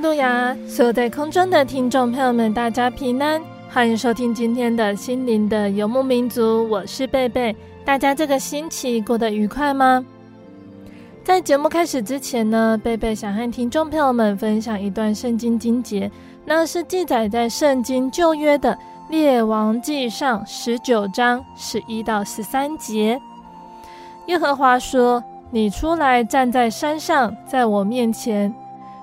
路亚！所有在空中的听众朋友们，大家平安，欢迎收听今天的心灵的游牧民族。我是贝贝，大家这个星期过得愉快吗？在节目开始之前呢，贝贝想和听众朋友们分享一段圣经经节，那是记载在圣经旧约的列王记上十九章十一到十三节。耶和华说：“你出来站在山上，在我面前。”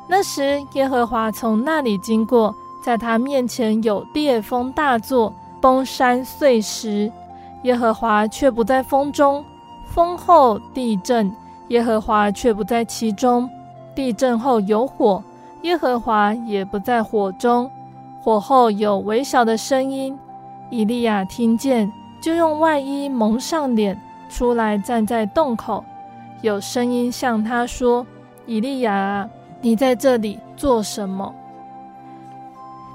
那时，耶和华从那里经过，在他面前有烈风大作，崩山碎石。耶和华却不在风中，风后地震，耶和华却不在其中。地震后有火，耶和华也不在火中。火后有微小的声音，以利亚听见，就用外衣蒙上脸，出来站在洞口。有声音向他说：“以利亚啊！”你在这里做什么？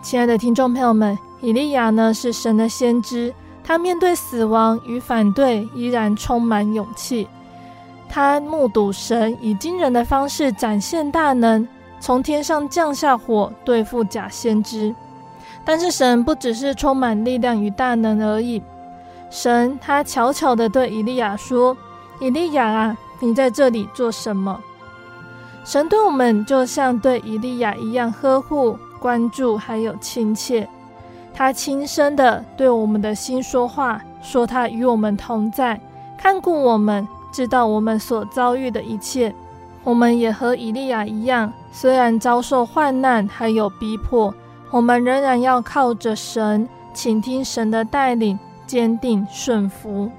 亲爱的听众朋友们，以利亚呢是神的先知，他面对死亡与反对依然充满勇气。他目睹神以惊人的方式展现大能，从天上降下火对付假先知。但是神不只是充满力量与大能而已，神他悄悄地对以利亚说：“以利亚啊，你在这里做什么？”神对我们就像对以利亚一样呵护、关注，还有亲切。他轻声地对我们的心说话，说他与我们同在，看顾我们，知道我们所遭遇的一切。我们也和以利亚一样，虽然遭受患难还有逼迫，我们仍然要靠着神，倾听神的带领，坚定顺服。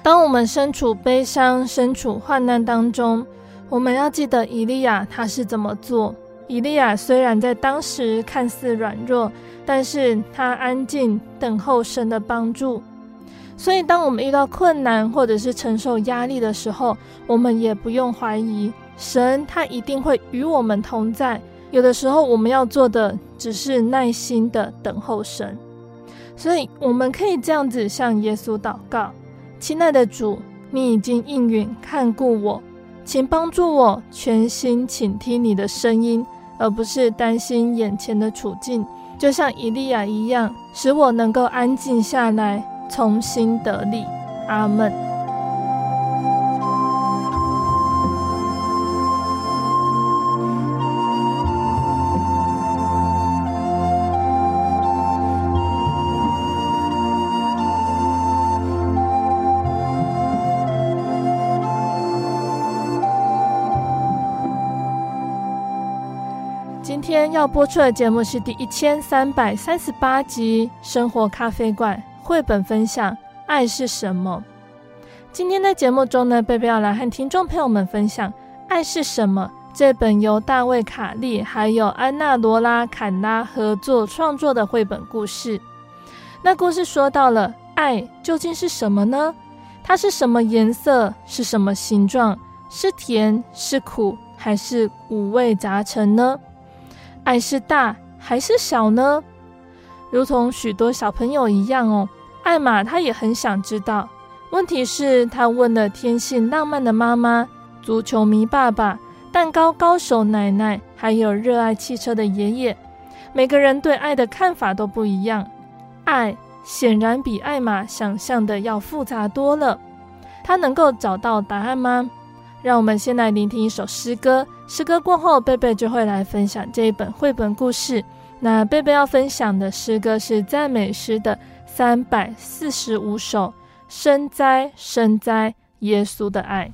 当我们身处悲伤、身处患难当中，我们要记得以利亚他是怎么做。以利亚虽然在当时看似软弱，但是他安静等候神的帮助。所以，当我们遇到困难或者是承受压力的时候，我们也不用怀疑神，他一定会与我们同在。有的时候，我们要做的只是耐心的等候神。所以，我们可以这样子向耶稣祷告：亲爱的主，你已经应允看顾我。请帮助我全心倾听你的声音，而不是担心眼前的处境，就像以利亚一样，使我能够安静下来，重新得力。阿门。要播出的节目是第一千三百三十八集《生活咖啡馆》绘本分享《爱是什么》。今天的节目中呢，贝贝要来和听众朋友们分享《爱是什么》这本由大卫·卡利还有安娜·罗拉·坎拉合作创作的绘本故事。那故事说到了爱究竟是什么呢？它是什么颜色？是什么形状？是甜？是苦？还是五味杂陈呢？爱是大还是小呢？如同许多小朋友一样哦，艾玛她也很想知道，问题是，他问了天性浪漫的妈妈、足球迷爸爸、蛋糕高手奶奶，还有热爱汽车的爷爷，每个人对爱的看法都不一样。爱显然比艾玛想象的要复杂多了。他能够找到答案吗？让我们先来聆听一首诗歌。诗歌过后，贝贝就会来分享这一本绘本故事。那贝贝要分享的诗歌是赞美诗的三百四十五首。深哉，深哉，耶稣的爱。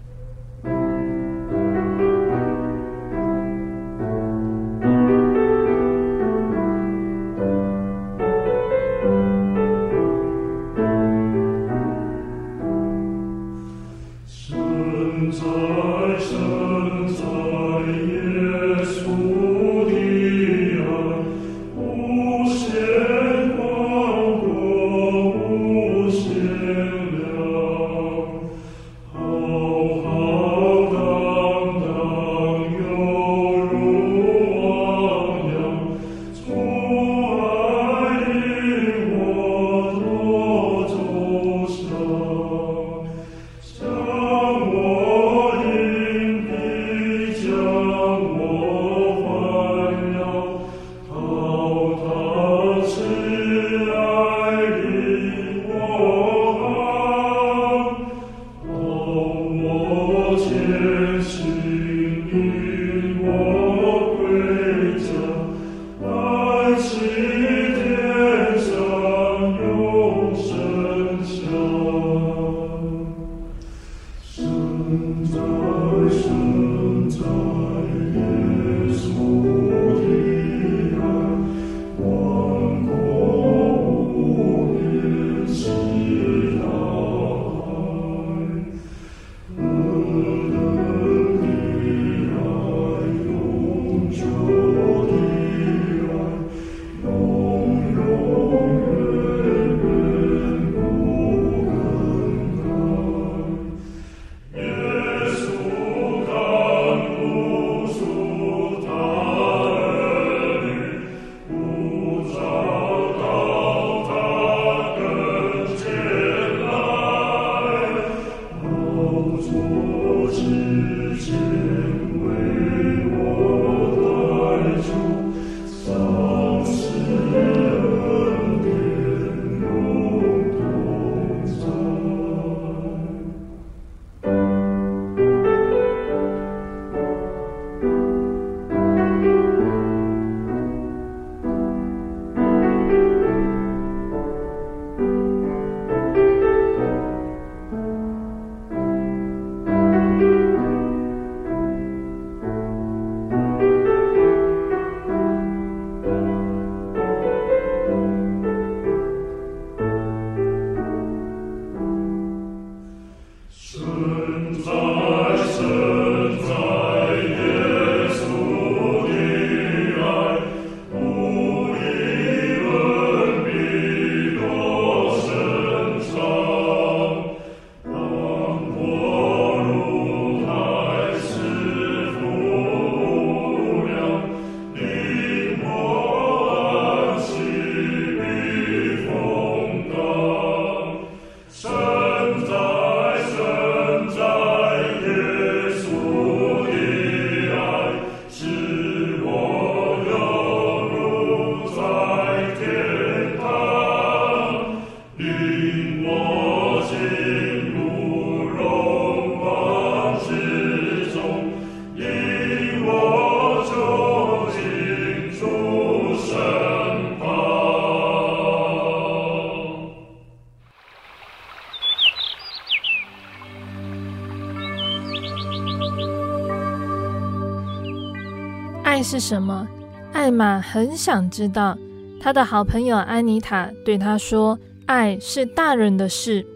是什么？艾玛很想知道。她的好朋友安妮塔对她说：“爱是大人的事。”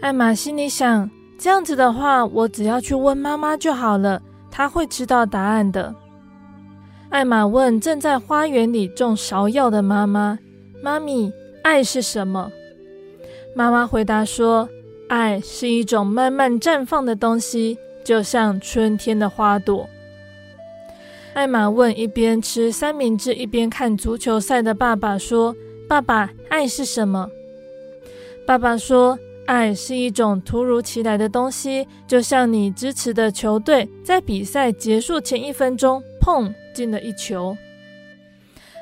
艾玛心里想：“这样子的话，我只要去问妈妈就好了，她会知道答案的。”艾玛问正在花园里种芍药的妈妈：“妈咪，爱是什么？”妈妈回答说：“爱是一种慢慢绽放的东西，就像春天的花朵。”艾玛问一边吃三明治一边看足球赛的爸爸说：“爸爸，爱是什么？”爸爸说：“爱是一种突如其来的东西，就像你支持的球队在比赛结束前一分钟，砰，进了一球。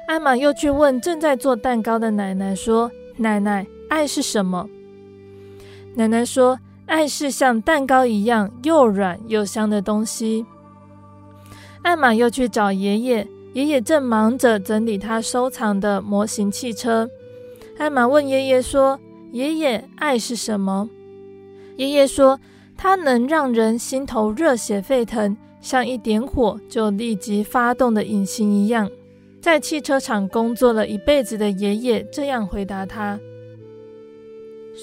艾玛又去问正在做蛋糕的奶奶说：“奶奶，爱是什么？”奶奶说：“爱是像蛋糕一样又软又香的东西。”艾玛又去找爷爷，爷爷正忙着整理他收藏的模型汽车。艾玛问爷爷说：“爷爷，爱是什么？”爷爷说：“它能让人心头热血沸腾，像一点火就立即发动的引擎一样。”在汽车厂工作了一辈子的爷爷这样回答他：“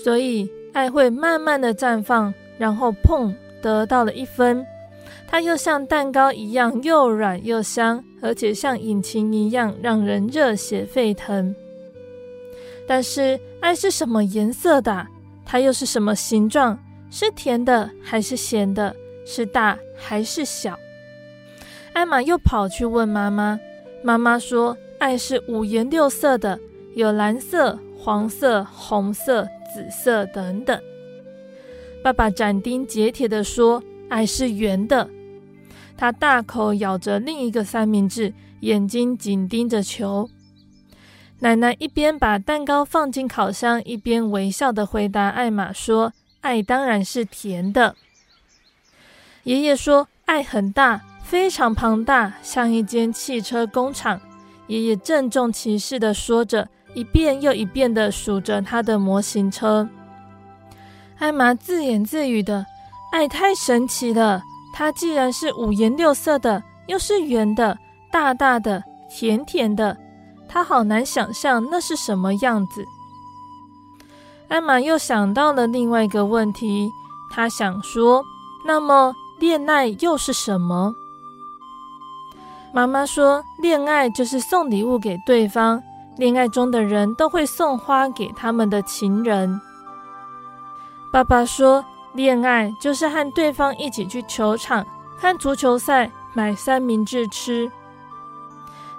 所以爱会慢慢的绽放，然后砰，得到了一分。它又像蛋糕一样又软又香，而且像引擎一样让人热血沸腾。”但是爱是什么颜色的？它又是什么形状？是甜的还是咸的？是大还是小？艾玛又跑去问妈妈，妈妈说：“爱是五颜六色的，有蓝色、黄色、红色、紫色等等。”爸爸斩钉截铁地说：“爱是圆的。”他大口咬着另一个三明治，眼睛紧盯着球。奶奶一边把蛋糕放进烤箱，一边微笑地回答艾玛说：“爱当然是甜的。”爷爷说：“爱很大，非常庞大，像一间汽车工厂。”爷爷郑重其事地说着，一遍又一遍地数着他的模型车。艾玛自言自语的：“爱太神奇了，它既然是五颜六色的，又是圆的，大大的，甜甜的。”他好难想象那是什么样子。艾玛又想到了另外一个问题，她想说：“那么恋爱又是什么？”妈妈说：“恋爱就是送礼物给对方，恋爱中的人都会送花给他们的情人。”爸爸说：“恋爱就是和对方一起去球场看足球赛，买三明治吃。”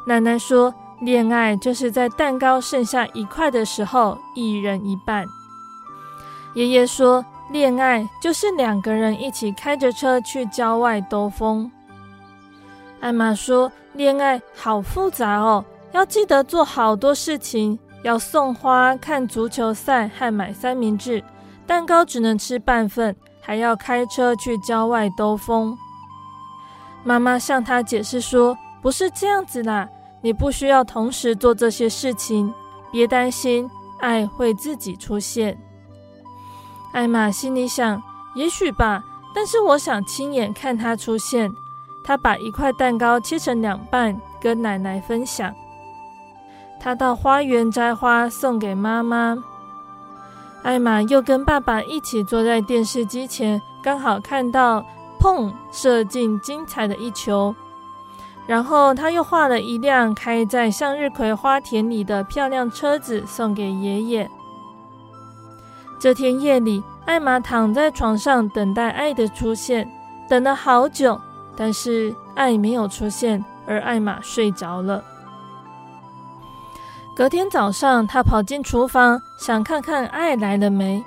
奶奶说。恋爱就是在蛋糕剩下一块的时候，一人一半。爷爷说，恋爱就是两个人一起开着车去郊外兜风。艾玛说，恋爱好复杂哦，要记得做好多事情，要送花、看足球赛和买三明治，蛋糕只能吃半份，还要开车去郊外兜风。妈妈向他解释说，不是这样子啦。你不需要同时做这些事情，别担心，爱会自己出现。艾玛心里想：也许吧，但是我想亲眼看它出现。她把一块蛋糕切成两半，跟奶奶分享。她到花园摘花送给妈妈。艾玛又跟爸爸一起坐在电视机前，刚好看到砰，射进精彩的一球。然后他又画了一辆开在向日葵花田里的漂亮车子，送给爷爷。这天夜里，艾玛躺在床上等待爱的出现，等了好久，但是爱没有出现，而艾玛睡着了。隔天早上，他跑进厨房，想看看爱来了没，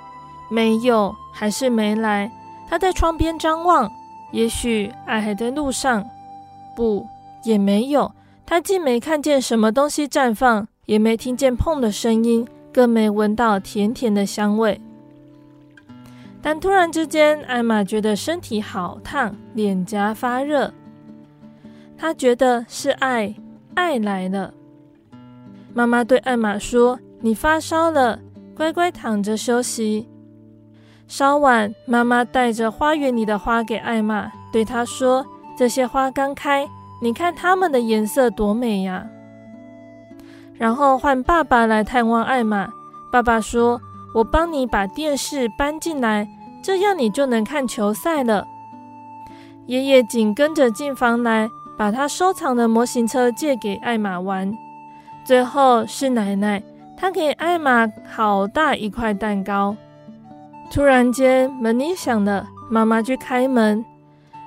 没有，还是没来。他在窗边张望，也许爱还在路上，不。也没有，他既没看见什么东西绽放，也没听见碰的声音，更没闻到甜甜的香味。但突然之间，艾玛觉得身体好烫，脸颊发热。她觉得是爱，爱来了。妈妈对艾玛说：“你发烧了，乖乖躺着休息。”稍晚，妈妈带着花园里的花给艾玛，对她说：“这些花刚开。”你看它们的颜色多美呀！然后换爸爸来探望艾玛。爸爸说：“我帮你把电视搬进来，这样你就能看球赛了。”爷爷紧跟着进房来，把他收藏的模型车借给艾玛玩。最后是奶奶，她给艾玛好大一块蛋糕。突然间门铃响了，妈妈去开门，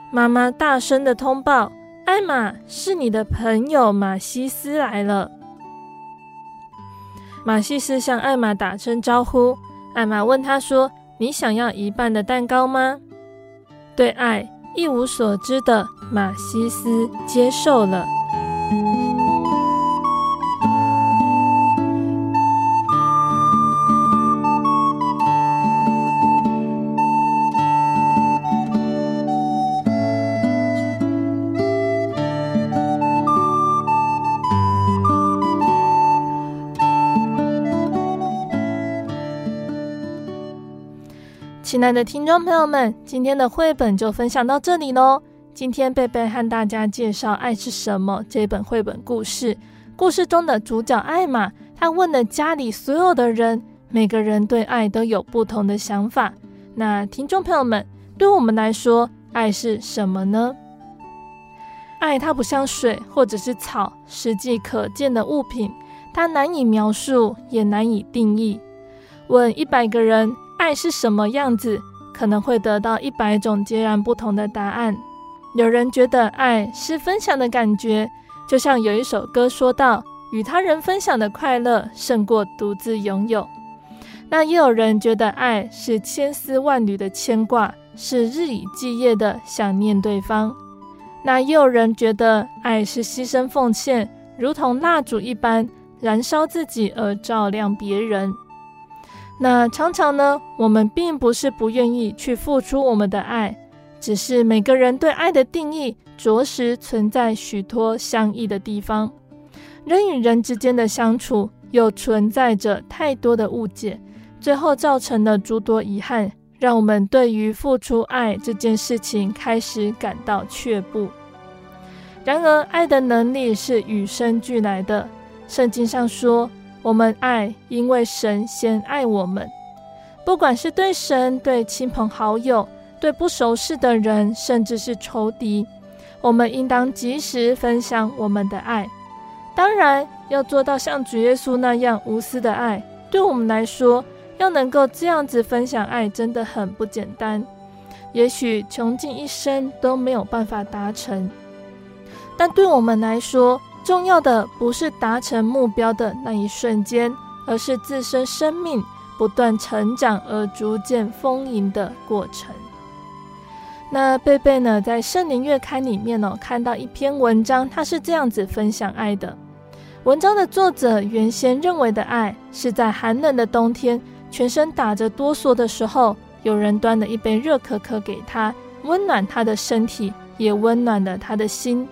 妈妈大声的通报。艾玛，是你的朋友马西斯来了。马西斯向艾玛打声招呼。艾玛问他说：“你想要一半的蛋糕吗？对爱一无所知的马西斯接受了。亲爱的听众朋友们，今天的绘本就分享到这里喽。今天贝贝和大家介绍《爱是什么》这本绘本故事。故事中的主角艾玛，她问了家里所有的人，每个人对爱都有不同的想法。那听众朋友们，对我们来说，爱是什么呢？爱它不像水或者是草，实际可见的物品，它难以描述，也难以定义。问一百个人。爱是什么样子？可能会得到一百种截然不同的答案。有人觉得爱是分享的感觉，就像有一首歌说到：“与他人分享的快乐胜过独自拥有。”那也有人觉得爱是千丝万缕的牵挂，是日以继夜的想念对方。那也有人觉得爱是牺牲奉献，如同蜡烛一般燃烧自己而照亮别人。那常常呢，我们并不是不愿意去付出我们的爱，只是每个人对爱的定义，着实存在许多相异的地方。人与人之间的相处，又存在着太多的误解，最后造成了诸多遗憾，让我们对于付出爱这件事情开始感到却步。然而，爱的能力是与生俱来的，圣经上说。我们爱，因为神先爱我们。不管是对神、对亲朋好友、对不熟识的人，甚至是仇敌，我们应当及时分享我们的爱。当然，要做到像主耶稣那样无私的爱，对我们来说，要能够这样子分享爱，真的很不简单。也许穷尽一生都没有办法达成，但对我们来说，重要的不是达成目标的那一瞬间，而是自身生命不断成长而逐渐丰盈的过程。那贝贝呢，在圣灵月刊里面哦，看到一篇文章，他是这样子分享爱的。文章的作者原先认为的爱，是在寒冷的冬天，全身打着哆嗦的时候，有人端了一杯热可可给他，温暖他的身体，也温暖了他的心。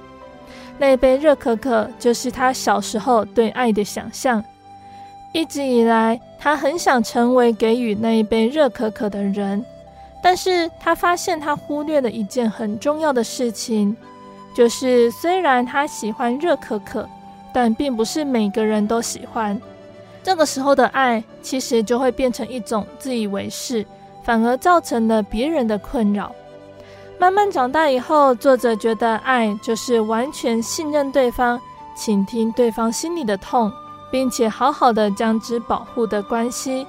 那一杯热可可就是他小时候对爱的想象。一直以来，他很想成为给予那一杯热可可的人，但是他发现他忽略了一件很重要的事情，就是虽然他喜欢热可可，但并不是每个人都喜欢。这个时候的爱，其实就会变成一种自以为是，反而造成了别人的困扰。慢慢长大以后，作者觉得爱就是完全信任对方，倾听对方心里的痛，并且好好的将之保护的关系。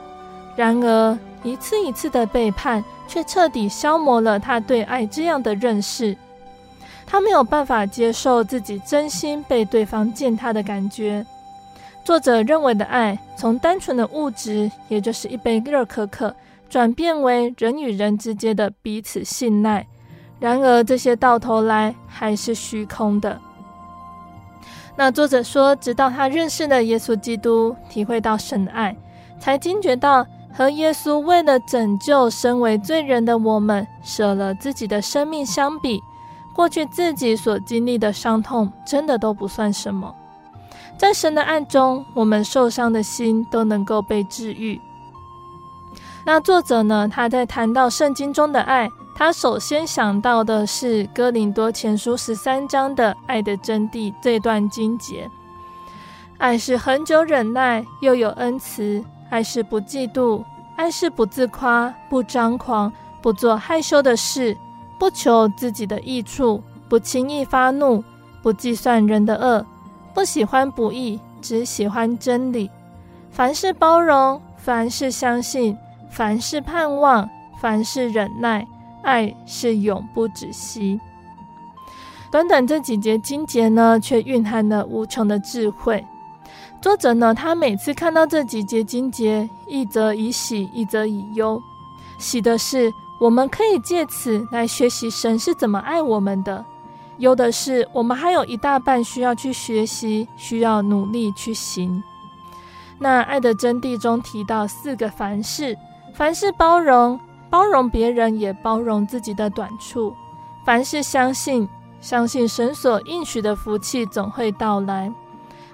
然而，一次一次的背叛，却彻底消磨了他对爱这样的认识。他没有办法接受自己真心被对方践踏的感觉。作者认为的爱，从单纯的物质，也就是一杯热可可，转变为人与人之间的彼此信赖。然而，这些到头来还是虚空的。那作者说，直到他认识了耶稣基督，体会到神的爱，才惊觉到和耶稣为了拯救身为罪人的我们，舍了自己的生命相比，过去自己所经历的伤痛，真的都不算什么。在神的爱中，我们受伤的心都能够被治愈。那作者呢？他在谈到圣经中的爱。他首先想到的是《哥林多前书》十三章的“爱的真谛”这段经节。爱是恒久忍耐，又有恩慈；爱是不嫉妒；爱是不自夸，不张狂，不做害羞的事，不求自己的益处，不轻易发怒，不计算人的恶，不喜欢不义，只喜欢真理。凡事包容，凡事相信，凡事盼望，凡事忍耐。爱是永不止息。短短这几节经节呢，却蕴含了无穷的智慧。作者呢，他每次看到这几节经节，一则以喜，一则以忧。喜的是，我们可以借此来学习神是怎么爱我们的；忧的是，我们还有一大半需要去学习，需要努力去行。那爱的真谛中提到四个凡事：凡事包容，包容别人，也包容自己的短处；凡事相信，相信神所应许的福气总会到来；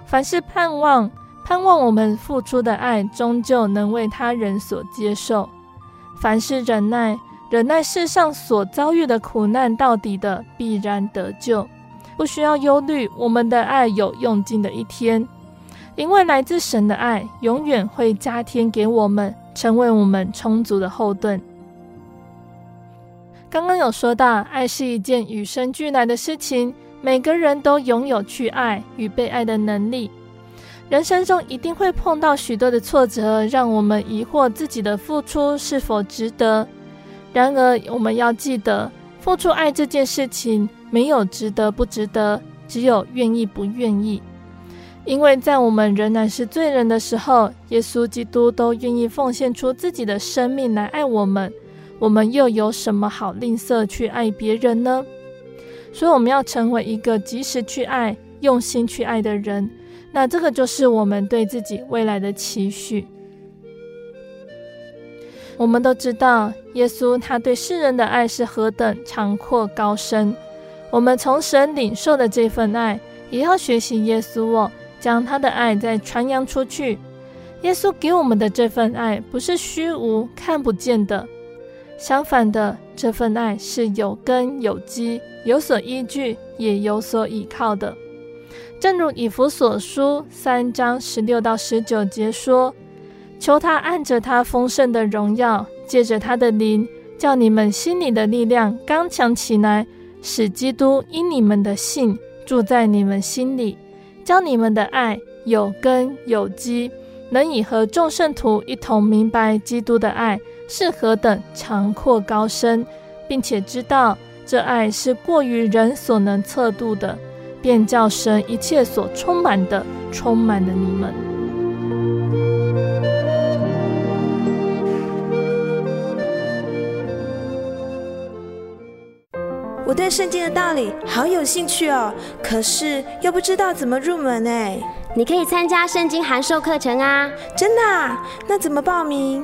凡是盼望，盼望我们付出的爱终究能为他人所接受。凡是忍耐，忍耐世上所遭遇的苦难到底的，必然得救。不需要忧虑，我们的爱有用尽的一天，因为来自神的爱永远会加添给我们，成为我们充足的后盾。刚刚有说到，爱是一件与生俱来的事情，每个人都拥有去爱与被爱的能力。人生中一定会碰到许多的挫折，让我们疑惑自己的付出是否值得。然而，我们要记得，付出爱这件事情没有值得不值得，只有愿意不愿意。因为在我们仍然是罪人的时候，耶稣基督都愿意奉献出自己的生命来爱我们，我们又有什么好吝啬去爱别人呢？所以，我们要成为一个及时去爱、用心去爱的人。那这个就是我们对自己未来的期许。我们都知道，耶稣他对世人的爱是何等长阔高深。我们从神领受的这份爱，也要学习耶稣哦，将他的爱再传扬出去。耶稣给我们的这份爱，不是虚无看不见的，相反的，这份爱是有根有基、有所依据，也有所依靠的。正如以弗所书三章十六到十九节说：“求他按着他丰盛的荣耀，借着他的灵，叫你们心里的力量刚强起来，使基督因你们的信住在你们心里，叫你们的爱有根有基，能以和众圣徒一同明白基督的爱是何等长阔高深，并且知道这爱是过于人所能测度的。”便叫神一切所充满的，充满了你们。我对圣经的道理好有兴趣哦，可是又不知道怎么入门呢？你可以参加圣经函授课程啊！真的啊？那怎么报名？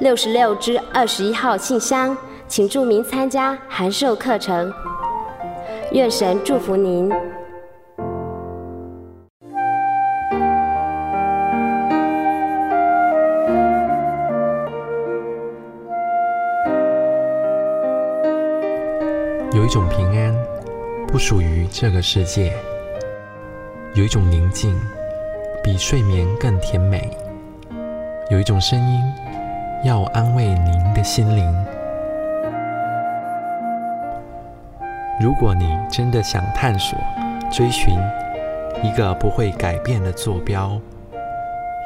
六十六之二十一号信箱。请注明参加函授课程，愿神祝福您。有一种平安，不属于这个世界；有一种宁静，比睡眠更甜美；有一种声音，要安慰您的心灵。如果你真的想探索、追寻一个不会改变的坐标，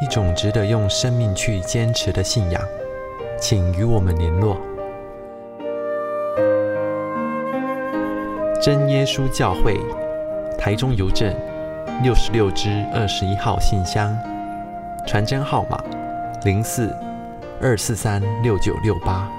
一种值得用生命去坚持的信仰，请与我们联络。真耶稣教会，台中邮政六十六支二十一号信箱，传真号码零四二四三六九六八。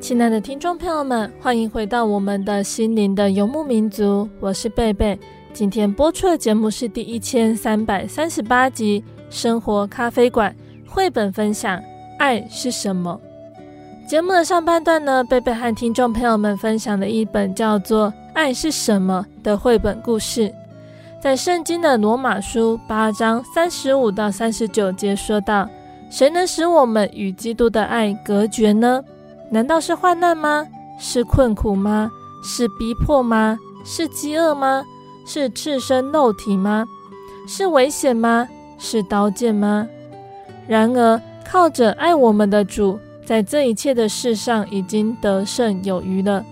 亲爱的听众朋友们，欢迎回到我们的心灵的游牧民族，我是贝贝。今天播出的节目是第一千三百三十八集《生活咖啡馆》绘本分享《爱是什么》。节目的上半段呢，贝贝和听众朋友们分享了一本叫做《爱是什么》的绘本故事。在圣经的罗马书八章三十五到三十九节说道：谁能使我们与基督的爱隔绝呢？难道是患难吗？是困苦吗？是逼迫吗？是饥饿吗？是赤身露体吗？是危险吗？是刀剑吗？然而，靠着爱我们的主，在这一切的事上已经得胜有余了。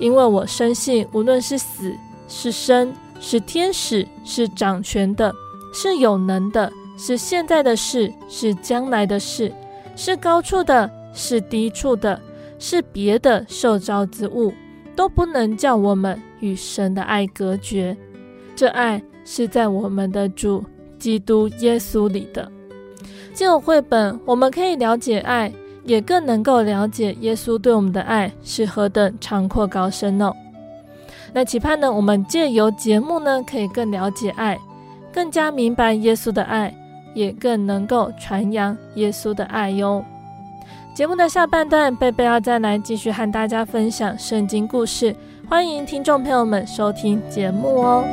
因为我深信，无论是死是生，是天使，是掌权的，是有能的。是现在的事，是将来的事，是高处的，是低处的，是别的受造之物，都不能叫我们与神的爱隔绝。这爱是在我们的主基督耶稣里的。借由绘本，我们可以了解爱，也更能够了解耶稣对我们的爱是何等长阔高深哦。那期盼呢，我们借由节目呢，可以更了解爱，更加明白耶稣的爱。也更能够传扬耶稣的爱哟。节目的下半段，贝贝要再来继续和大家分享圣经故事，欢迎听众朋友们收听节目哦。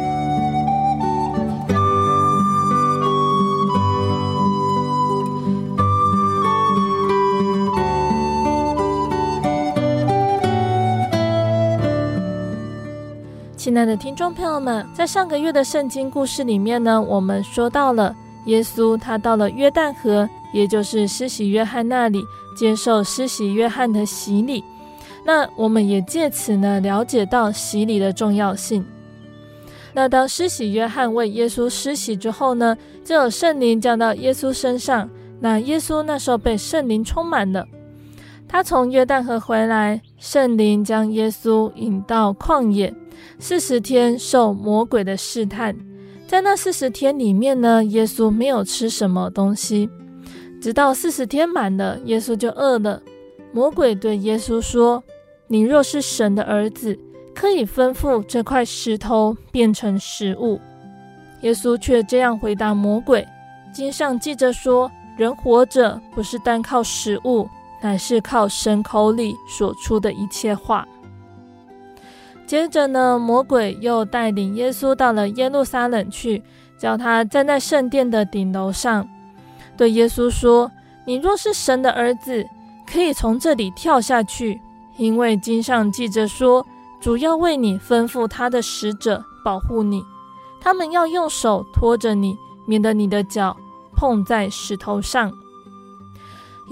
亲爱的听众朋友们，在上个月的圣经故事里面呢，我们说到了。耶稣他到了约旦河，也就是施洗约翰那里，接受施洗约翰的洗礼。那我们也借此呢，了解到洗礼的重要性。那当施洗约翰为耶稣施洗之后呢，就有圣灵降到耶稣身上。那耶稣那时候被圣灵充满了。他从约旦河回来，圣灵将耶稣引到旷野，四十天受魔鬼的试探。在那四十天里面呢，耶稣没有吃什么东西，直到四十天满了，耶稣就饿了。魔鬼对耶稣说：“你若是神的儿子，可以吩咐这块石头变成食物。”耶稣却这样回答魔鬼：“经上记着说，人活着不是单靠食物，乃是靠神口里所出的一切话。”接着呢，魔鬼又带领耶稣到了耶路撒冷去，叫他站在圣殿的顶楼上，对耶稣说：“你若是神的儿子，可以从这里跳下去，因为经上记着说，主要为你吩咐他的使者保护你，他们要用手托着你，免得你的脚碰在石头上。”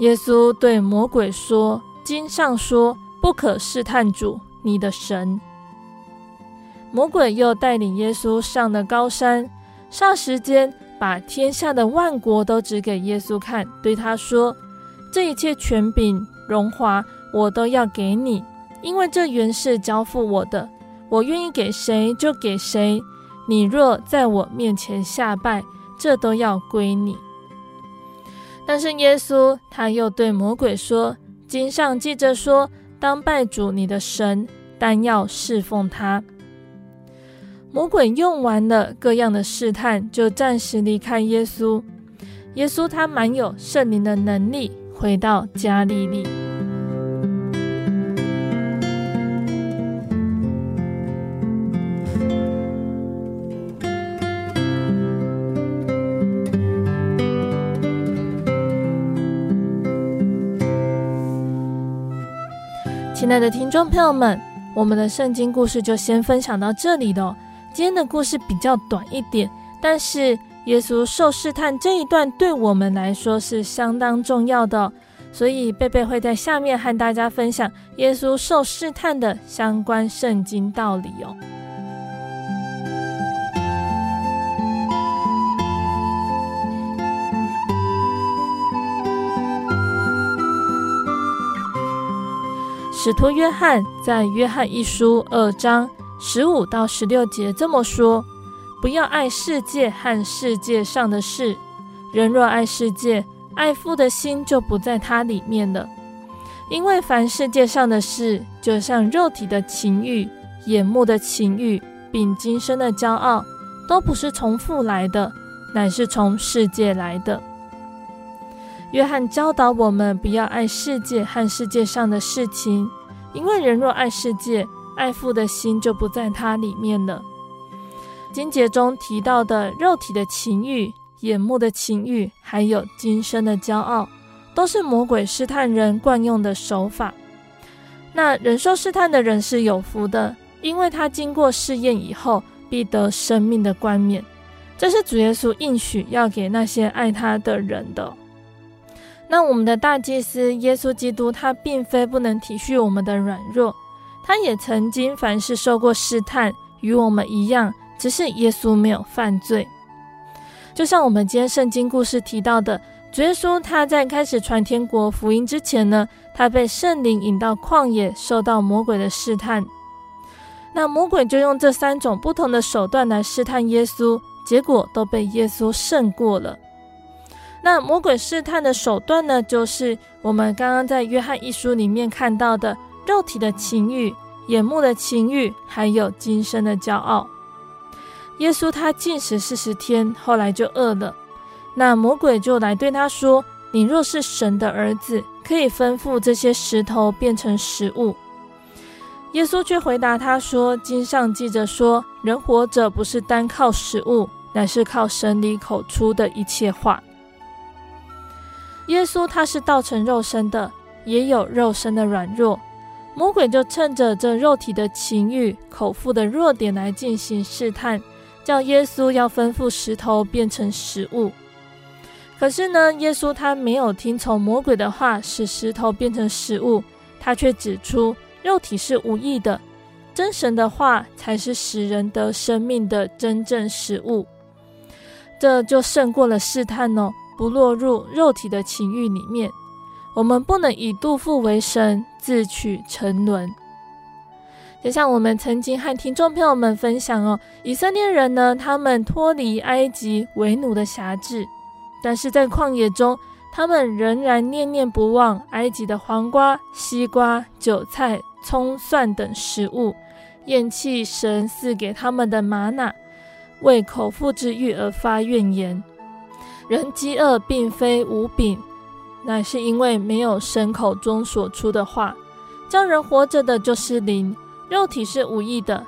耶稣对魔鬼说：“经上说，不可试探主，你的神。”魔鬼又带领耶稣上了高山，霎时间把天下的万国都指给耶稣看，对他说：“这一切权柄、荣华，我都要给你，因为这原是交付我的，我愿意给谁就给谁。你若在我面前下拜，这都要归你。”但是耶稣他又对魔鬼说：“经上记着说，当拜主你的神，但要侍奉他。”魔鬼用完了各样的试探，就暂时离开耶稣。耶稣他满有圣灵的能力，回到加利利。亲爱的听众朋友们，我们的圣经故事就先分享到这里了。今天的故事比较短一点，但是耶稣受试探这一段对我们来说是相当重要的，所以贝贝会在下面和大家分享耶稣受试探的相关圣经道理哦。使徒约翰在约翰一书二章。十五到十六节这么说：不要爱世界和世界上的事。人若爱世界，爱父的心就不在他里面了。因为凡世界上的事，就像肉体的情欲、眼目的情欲，并今生的骄傲，都不是从父来的，乃是从世界来的。约翰教导我们不要爱世界和世界上的事情，因为人若爱世界，爱父的心就不在他里面了。经节中提到的肉体的情欲、眼目的情欲，还有今生的骄傲，都是魔鬼试探人惯用的手法。那忍受试探的人是有福的，因为他经过试验以后，必得生命的冠冕。这是主耶稣应许要给那些爱他的人的。那我们的大祭司耶稣基督，他并非不能体恤我们的软弱，他也曾经凡事受过试探，与我们一样，只是耶稣没有犯罪。就像我们今天圣经故事提到的，主耶稣他在开始传天国福音之前呢，他被圣灵引到旷野，受到魔鬼的试探。那魔鬼就用这三种不同的手段来试探耶稣。结果都被耶稣胜过了。那魔鬼试探的手段呢，就是我们刚刚在约翰一书里面看到的肉体的情欲、眼目的情欲，还有今生的骄傲。耶稣他禁食四十天，后来就饿了。那魔鬼就来对他说：“你若是神的儿子，可以吩咐这些石头变成食物。”耶稣却回答他说：“经上记着说，人活着不是单靠食物。”乃是靠神里口出的一切话。耶稣他是道成肉身的，也有肉身的软弱。魔鬼就趁着这肉体的情欲、口腹的弱点来进行试探，叫耶稣要吩咐石头变成食物。可是呢，耶稣他没有听从魔鬼的话，使石头变成食物。他却指出，肉体是无益的，真神的话才是使人得生命的真正食物。这就胜过了试探哦，不落入肉体的情欲里面。我们不能以肚腹为神，自取沉沦。就像我们曾经和听众朋友们分享哦，以色列人呢，他们脱离埃及为奴的辖制，但是在旷野中，他们仍然念念不忘埃及的黄瓜、西瓜、韭菜、葱、蒜等食物，厌弃神赐给他们的吗哪。为口腹之欲而发怨言，人饥饿并非无饼，乃是因为没有神口中所出的话。叫人活着的就是灵，肉体是无益的。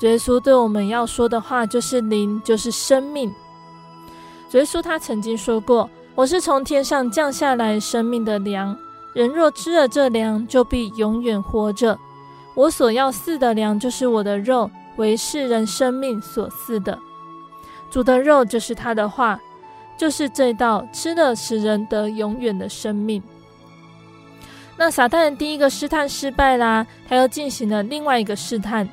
耶稣对我们要说的话就是灵，就是生命。耶稣他曾经说过：“我是从天上降下来生命的粮，人若吃了这粮，就必永远活着。我所要赐的粮就是我的肉，为世人生命所赐的。”主的肉就是他的话，就是这道吃了使人得永远的生命。那撒旦的第一个试探失败啦，他又进行了另外一个试探。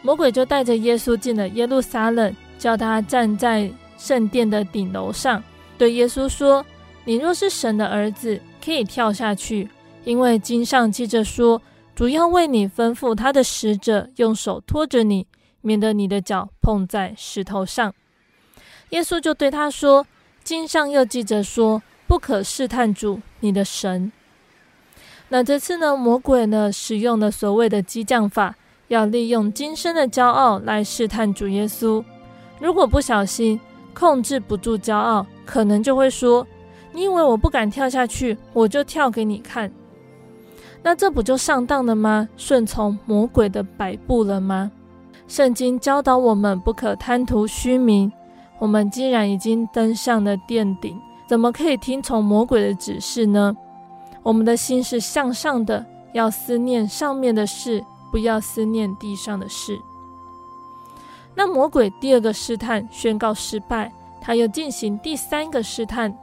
魔鬼就带着耶稣进了耶路撒冷，叫他站在圣殿的顶楼上，对耶稣说：“你若是神的儿子，可以跳下去，因为经上记着说，主要为你吩咐他的使者用手托着你，免得你的脚碰在石头上。”耶稣就对他说：“经上又记着说，不可试探主你的神。”那这次呢，魔鬼呢使用了所谓的激将法，要利用今生的骄傲来试探主耶稣。如果不小心控制不住骄傲，可能就会说：“你以为我不敢跳下去，我就跳给你看。”那这不就上当了吗？顺从魔鬼的摆布了吗？圣经教导我们不可贪图虚名。我们既然已经登上了殿顶，怎么可以听从魔鬼的指示呢？我们的心是向上的，要思念上面的事，不要思念地上的事。那魔鬼第二个试探宣告失败，他又进行第三个试探。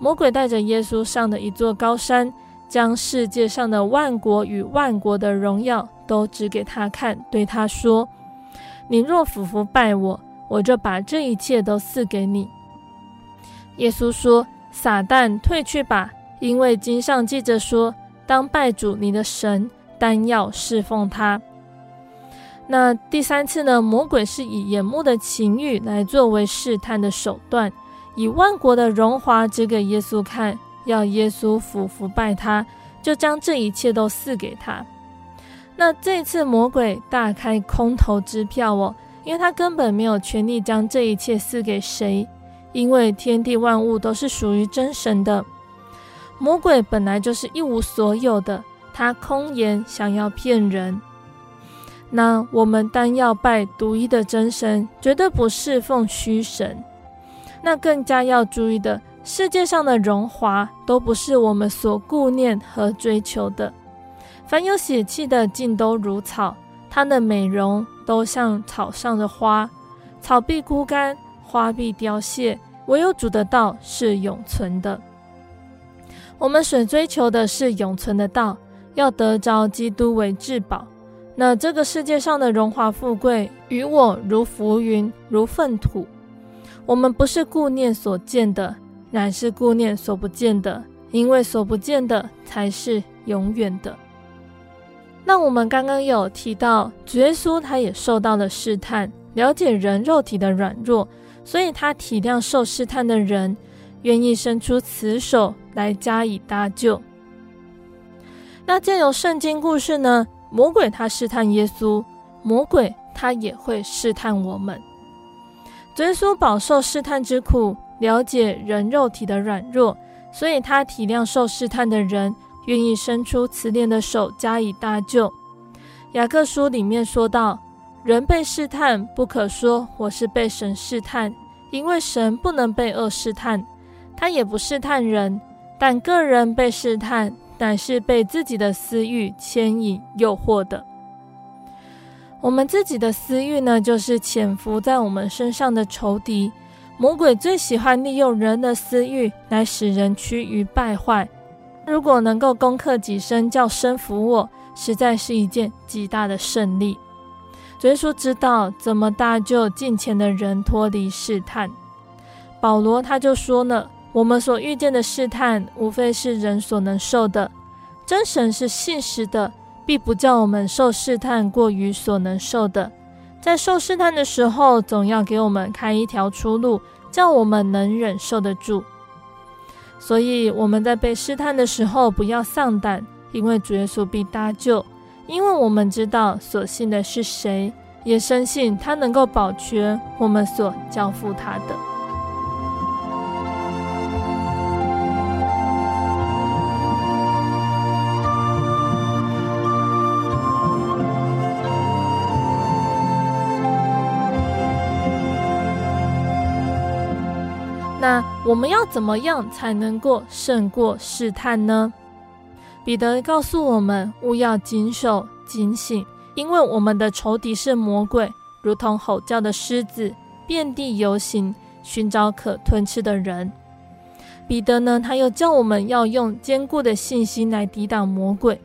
魔鬼带着耶稣上了一座高山，将世界上的万国与万国的荣耀都指给他看，对他说：“你若俯伏拜我。”我就把这一切都赐给你。耶稣说：“撒旦退去吧，因为经上记着说，当拜主你的神，单要侍奉他。”那第三次呢？魔鬼是以眼目的情欲来作为试探的手段，以万国的荣华指给耶稣看，要耶稣俯伏拜他，就将这一切都赐给他。那这次魔鬼大开空头支票哦。因为他根本没有权利将这一切赐给谁，因为天地万物都是属于真神的。魔鬼本来就是一无所有的，他空言想要骗人。那我们单要拜独一的真神，绝对不侍奉虚神。那更加要注意的世界上的荣华都不是我们所顾念和追求的。凡有血气的，尽都如草，它的美容都像草上的花，草必枯干，花必凋谢，唯有主的道是永存的。我们所追求的是永存的道，要得着基督为至宝。那这个世界上的荣华富贵，与我如浮云，如粪土。我们不是顾念所见的，乃是顾念所不见的，因为所不见的才是永远的。那我们刚刚有提到，主耶稣他也受到了试探，了解人肉体的软弱，所以他体谅受试探的人，愿意伸出慈手来加以搭救。那借由圣经故事呢，魔鬼他试探耶稣，魔鬼他也会试探我们。耶稣饱受试探之苦，了解人肉体的软弱，所以他体谅受试探的人。愿意伸出慈怜的手加以搭救。雅各书里面说到：“人被试探，不可说我是被神试探，因为神不能被恶试探，他也不试探人。但个人被试探，乃是被自己的私欲牵引诱惑的。我们自己的私欲呢，就是潜伏在我们身上的仇敌。魔鬼最喜欢利用人的私欲来使人趋于败坏。”如果能够攻克己身，叫身服我，实在是一件极大的胜利。主耶稣知道怎么搭救近前的人脱离试探。保罗他就说呢：“我们所遇见的试探，无非是人所能受的。真神是信实的，必不叫我们受试探过于所能受的。在受试探的时候，总要给我们开一条出路，叫我们能忍受得住。”所以我们在被试探的时候，不要丧胆，因为主耶稣必搭救。因为我们知道所信的是谁，也深信他能够保全我们所交付他的。我们要怎么样才能够胜过试探呢？彼得告诉我们，务要谨守警醒，因为我们的仇敌是魔鬼，如同吼叫的狮子，遍地游行，寻找可吞吃的人。彼得呢，他又叫我们要用坚固的信心来抵挡魔鬼。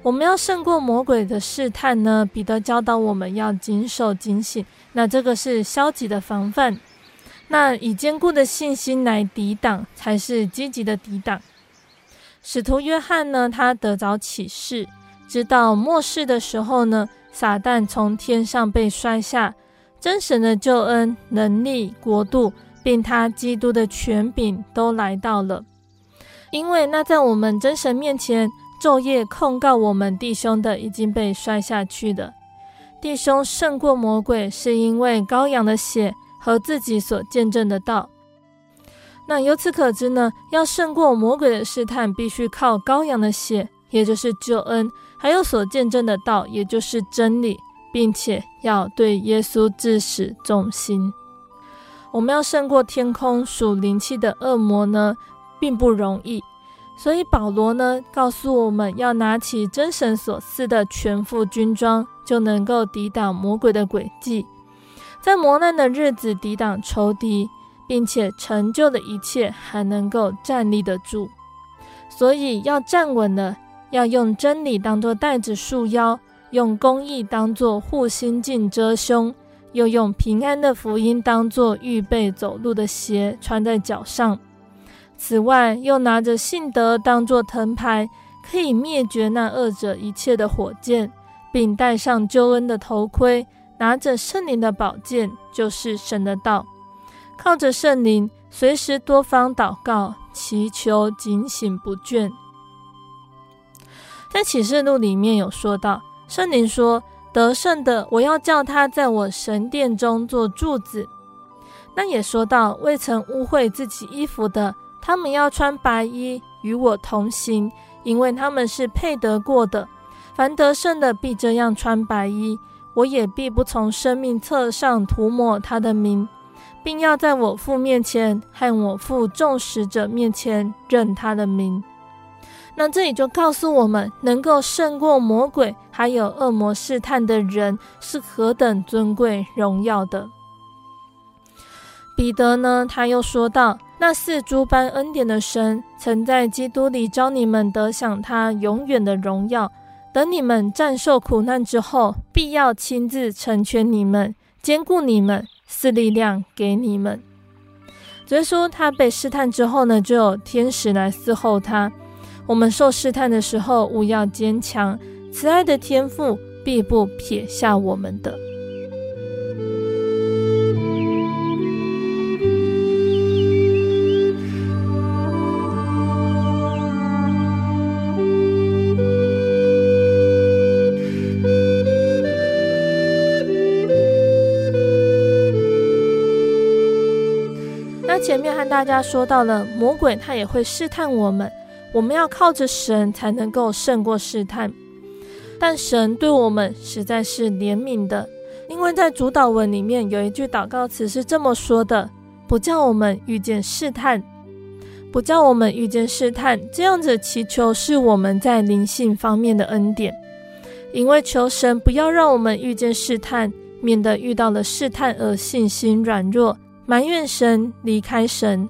我们要胜过魔鬼的试探呢，彼得教导我们要谨守警醒。那这个是消极的防范。那以坚固的信心来抵挡，才是积极的抵挡。使徒约翰呢，他得着启示，知道末世的时候呢，撒旦从天上被摔下，真神的救恩、能力、国度，并他基督的权柄都来到了。因为那在我们真神面前昼夜控告我们弟兄的，已经被摔下去了。弟兄胜过魔鬼，是因为羔羊的血。和自己所见证的道，那由此可知呢，要胜过魔鬼的试探，必须靠羔羊的血，也就是救恩，还有所见证的道，也就是真理，并且要对耶稣至死忠心。我们要胜过天空属灵气的恶魔呢，并不容易。所以保罗呢，告诉我们要拿起真神所赐的全副军装，就能够抵挡魔鬼的诡计。在磨难的日子抵挡仇敌，并且成就的一切还能够站立得住，所以要站稳了，要用真理当作带子束腰，用公义当作护心镜遮胸，又用平安的福音当作预备走路的鞋穿在脚上。此外，又拿着信德当作藤牌，可以灭绝那恶者一切的火箭，并戴上救恩的头盔。拿着圣灵的宝剑，就是神的道，靠着圣灵，随时多方祷告、祈求、警醒不倦。在启示录里面有说到，圣灵说：“得胜的，我要叫他在我神殿中做柱子。”那也说到，未曾污秽自己衣服的，他们要穿白衣与我同行，因为他们是配得过的。凡得胜的，必这样穿白衣。我也必不从生命册上涂抹他的名，并要在我父面前和我父众使者面前认他的名。那这里就告诉我们，能够胜过魔鬼还有恶魔试探的人是何等尊贵荣耀的。彼得呢，他又说道：“那赐诸般恩典的神，曾在基督里召你们得享他永远的荣耀。等你们战胜苦难之后，必要亲自成全你们，兼顾你们，赐力量给你们。”所以说，他被试探之后呢，就有天使来伺候他。我们受试探的时候，务要坚强，慈爱的天父必不撇下我们的。大家说到了，魔鬼他也会试探我们。我们要靠着神才能够胜过试探，但神对我们实在是怜悯的，因为在主祷文里面有一句祷告词是这么说的：“不叫我们遇见试探，不叫我们遇见试探。”这样子祈求是我们在灵性方面的恩典，因为求神不要让我们遇见试探，免得遇到了试探而信心软弱，埋怨神，离开神。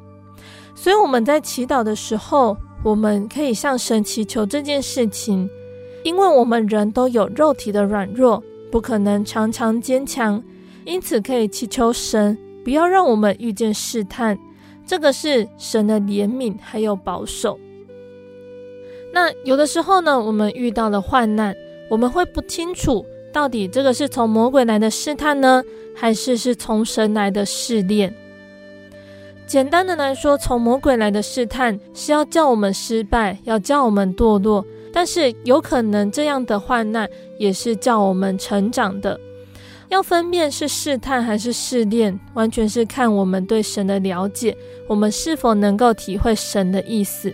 所以我们在祈祷的时候，我们可以向神祈求这件事情，因为我们人都有肉体的软弱，不可能常常坚强，因此可以祈求神不要让我们遇见试探。这个是神的怜悯还有保守。那有的时候呢，我们遇到了患难，我们会不清楚到底这个是从魔鬼来的试探呢，还是是从神来的试炼。简单的来说，从魔鬼来的试探是要叫我们失败，要叫我们堕落。但是有可能这样的患难也是叫我们成长的。要分辨是试探还是试炼，完全是看我们对神的了解，我们是否能够体会神的意思。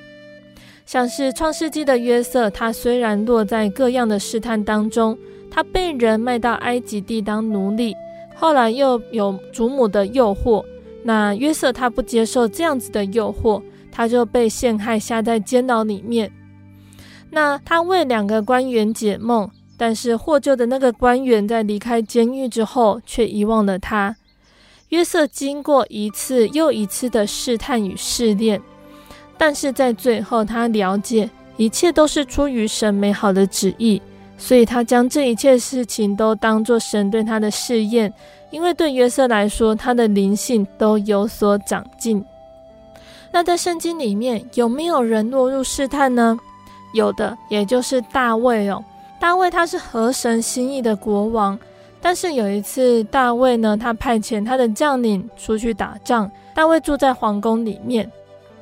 像是创世纪的约瑟，他虽然落在各样的试探当中，他被人卖到埃及地当奴隶，后来又有祖母的诱惑。那约瑟他不接受这样子的诱惑，他就被陷害下在监牢里面。那他为两个官员解梦，但是获救的那个官员在离开监狱之后，却遗忘了他。约瑟经过一次又一次的试探与试炼，但是在最后，他了解一切都是出于神美好的旨意，所以他将这一切事情都当作神对他的试验。因为对约瑟来说，他的灵性都有所长进。那在圣经里面有没有人落入试探呢？有的，也就是大卫哦。大卫他是合神心意的国王，但是有一次，大卫呢，他派遣他的将领出去打仗。大卫住在皇宫里面。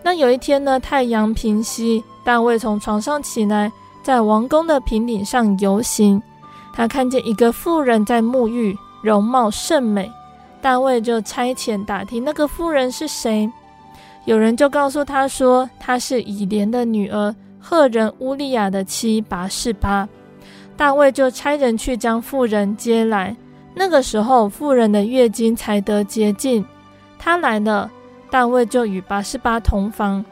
那有一天呢，太阳平息，大卫从床上起来，在王宫的平顶上游行。他看见一个妇人在沐浴。容貌甚美，大卫就差遣打听那个妇人是谁。有人就告诉他说，她是以莲的女儿，赫人乌利亚的妻拔示巴。大卫就差人去将妇人接来。那个时候，妇人的月经才得洁净。她来了，大卫就与拔示巴同房。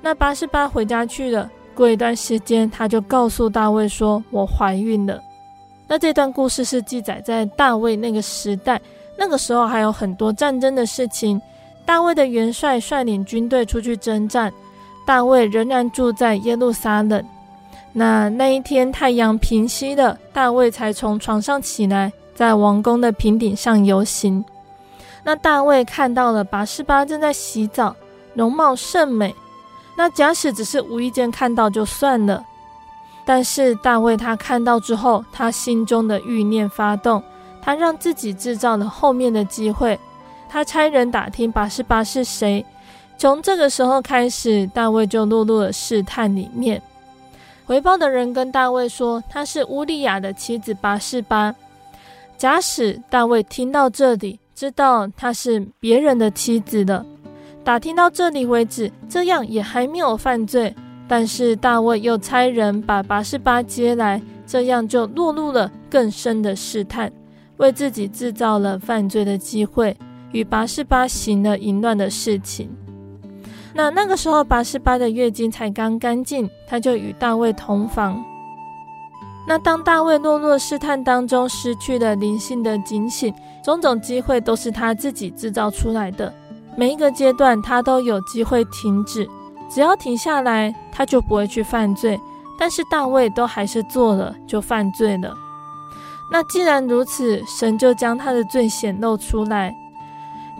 那拔示巴回家去了。过一段时间，他就告诉大卫说：“我怀孕了。”那这段故事是记载在大卫那个时代，那个时候还有很多战争的事情。大卫的元帅率领军队出去征战，大卫仍然住在耶路撒冷。那那一天太阳平息了，大卫才从床上起来，在王宫的平顶上游行。那大卫看到了拔示巴正在洗澡，容貌甚美。那假使只是无意间看到就算了。但是大卫他看到之后，他心中的欲念发动，他让自己制造了后面的机会。他差人打听拔示巴是谁。从这个时候开始，大卫就落入了试探里面。回报的人跟大卫说，他是乌利亚的妻子拔示巴。假使大卫听到这里，知道他是别人的妻子了，打听到这里为止，这样也还没有犯罪。但是大卫又差人把拔示巴接来，这样就落入了更深的试探，为自己制造了犯罪的机会，与拔示巴行了淫乱的事情。那那个时候，拔示巴的月经才刚干净，他就与大卫同房。那当大卫落入试探当中，失去了灵性的警醒，种种机会都是他自己制造出来的。每一个阶段，他都有机会停止，只要停下来，他就不会去犯罪。但是大卫都还是做了，就犯罪了。那既然如此，神就将他的罪显露出来。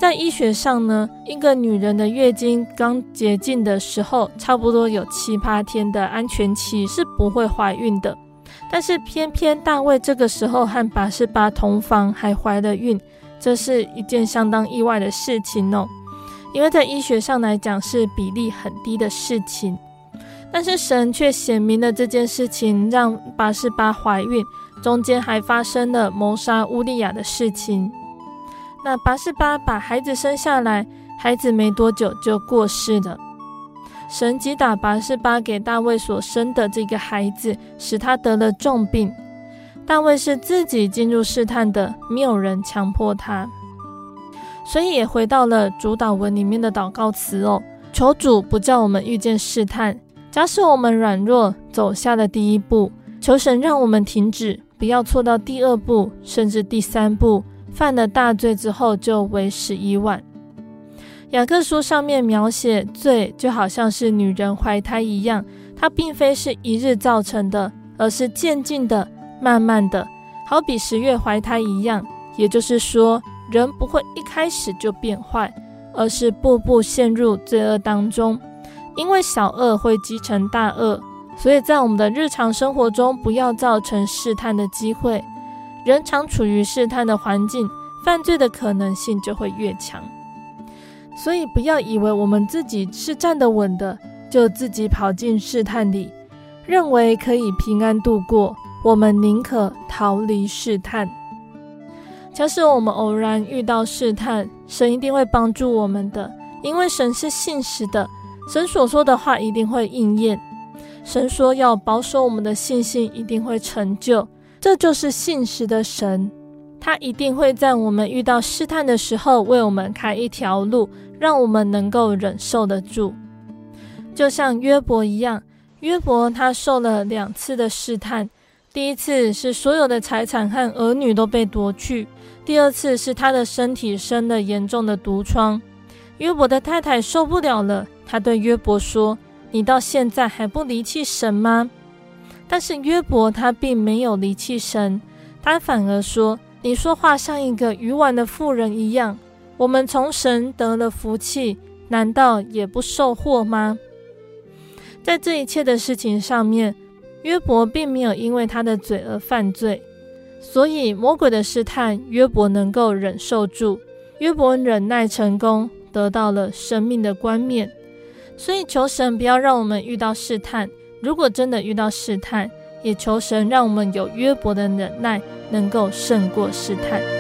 在医学上呢，一个女人的月经刚洁净的时候，差不多有七八天的安全期是不会怀孕的。但是偏偏大卫这个时候和拔示巴同房，还怀了孕，这是一件相当意外的事情哦。因为在医学上来讲是比例很低的事情，但是神却显明了这件事情，让拔示巴怀孕，中间还发生了谋杀乌利亚的事情。那拔示巴把孩子生下来，孩子没多久就过世了。神击打拔示巴给大卫所生的这个孩子，使他得了重病。大卫是自己进入试探的，没有人强迫他，所以也回到了主祷文里面的祷告词哦：求主不叫我们遇见试探，假使我们软弱，走下了第一步，求神让我们停止，不要错到第二步，甚至第三步，犯了大罪之后就为时已晚。雅各书上面描写罪，就好像是女人怀胎一样，它并非是一日造成的，而是渐进的、慢慢的，好比十月怀胎一样。也就是说，人不会一开始就变坏，而是步步陷入罪恶当中。因为小恶会积成大恶，所以在我们的日常生活中，不要造成试探的机会。人常处于试探的环境，犯罪的可能性就会越强。所以不要以为我们自己是站得稳的，就自己跑进试探里，认为可以平安度过。我们宁可逃离试探。假使我们偶然遇到试探，神一定会帮助我们的，因为神是信实的，神所说的话一定会应验。神说要保守我们的信心，一定会成就。这就是信实的神。他一定会在我们遇到试探的时候，为我们开一条路，让我们能够忍受得住。就像约伯一样，约伯他受了两次的试探，第一次是所有的财产和儿女都被夺去，第二次是他的身体生了严重的毒疮。约伯的太太受不了了，她对约伯说：“你到现在还不离弃神吗？”但是约伯他并没有离弃神，他反而说。你说话像一个愚顽的妇人一样。我们从神得了福气，难道也不受祸吗？在这一切的事情上面，约伯并没有因为他的罪而犯罪，所以魔鬼的试探，约伯能够忍受住。约伯忍耐成功，得到了生命的冠冕。所以求神不要让我们遇到试探。如果真的遇到试探，也求神让我们有约伯的忍耐，能够胜过试探。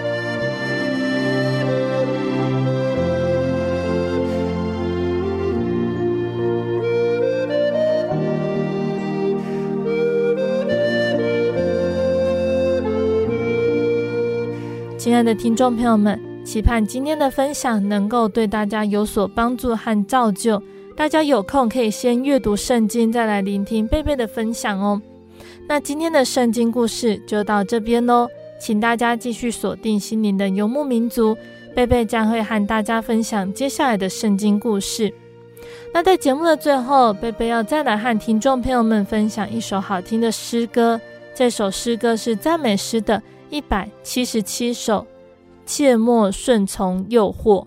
爱的听众朋友们，期盼今天的分享能够对大家有所帮助和造就。大家有空可以先阅读圣经，再来聆听贝贝的分享哦。那今天的圣经故事就到这边喽，请大家继续锁定心灵的游牧民族，贝贝将会和大家分享接下来的圣经故事。那在节目的最后，贝贝要再来和听众朋友们分享一首好听的诗歌，这首诗歌是赞美诗的一百七十七首，切莫顺从诱惑。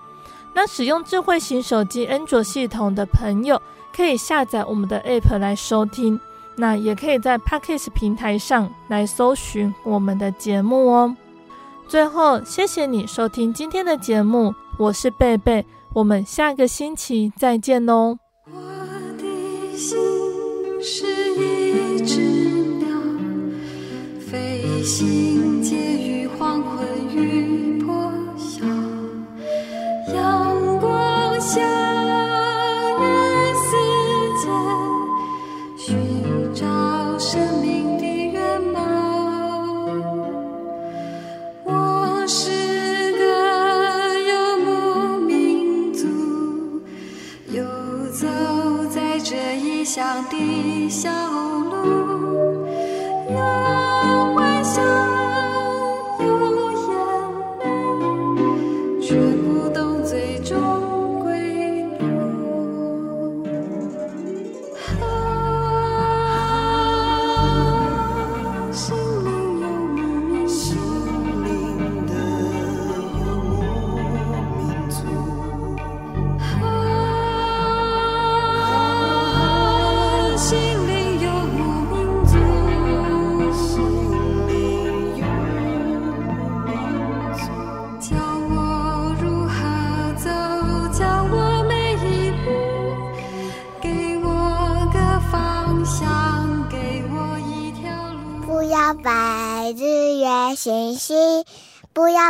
那使用智慧型手机安卓系统的朋友，可以下载我们的 App 来收听。那也可以在 Podcast 平台上来搜寻我们的节目哦。最后，谢谢你收听今天的节目，我是贝贝，我们下个星期再见哦。我的心是一只鸟，飞行介下。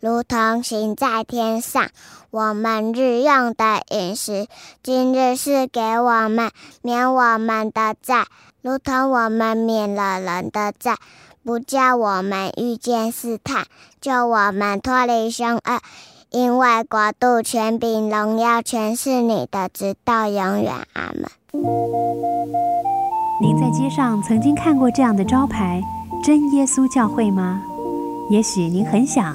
如同行在天上。我们日用的饮食，今日是给我们，免我们的债，如同我们免了人的债，不叫我们遇见试探，救我们脱离凶恶。因为国度、权柄、荣耀，全是你的，直到永远。阿门。您在街上曾经看过这样的招牌“真耶稣教会”吗？也许您很想，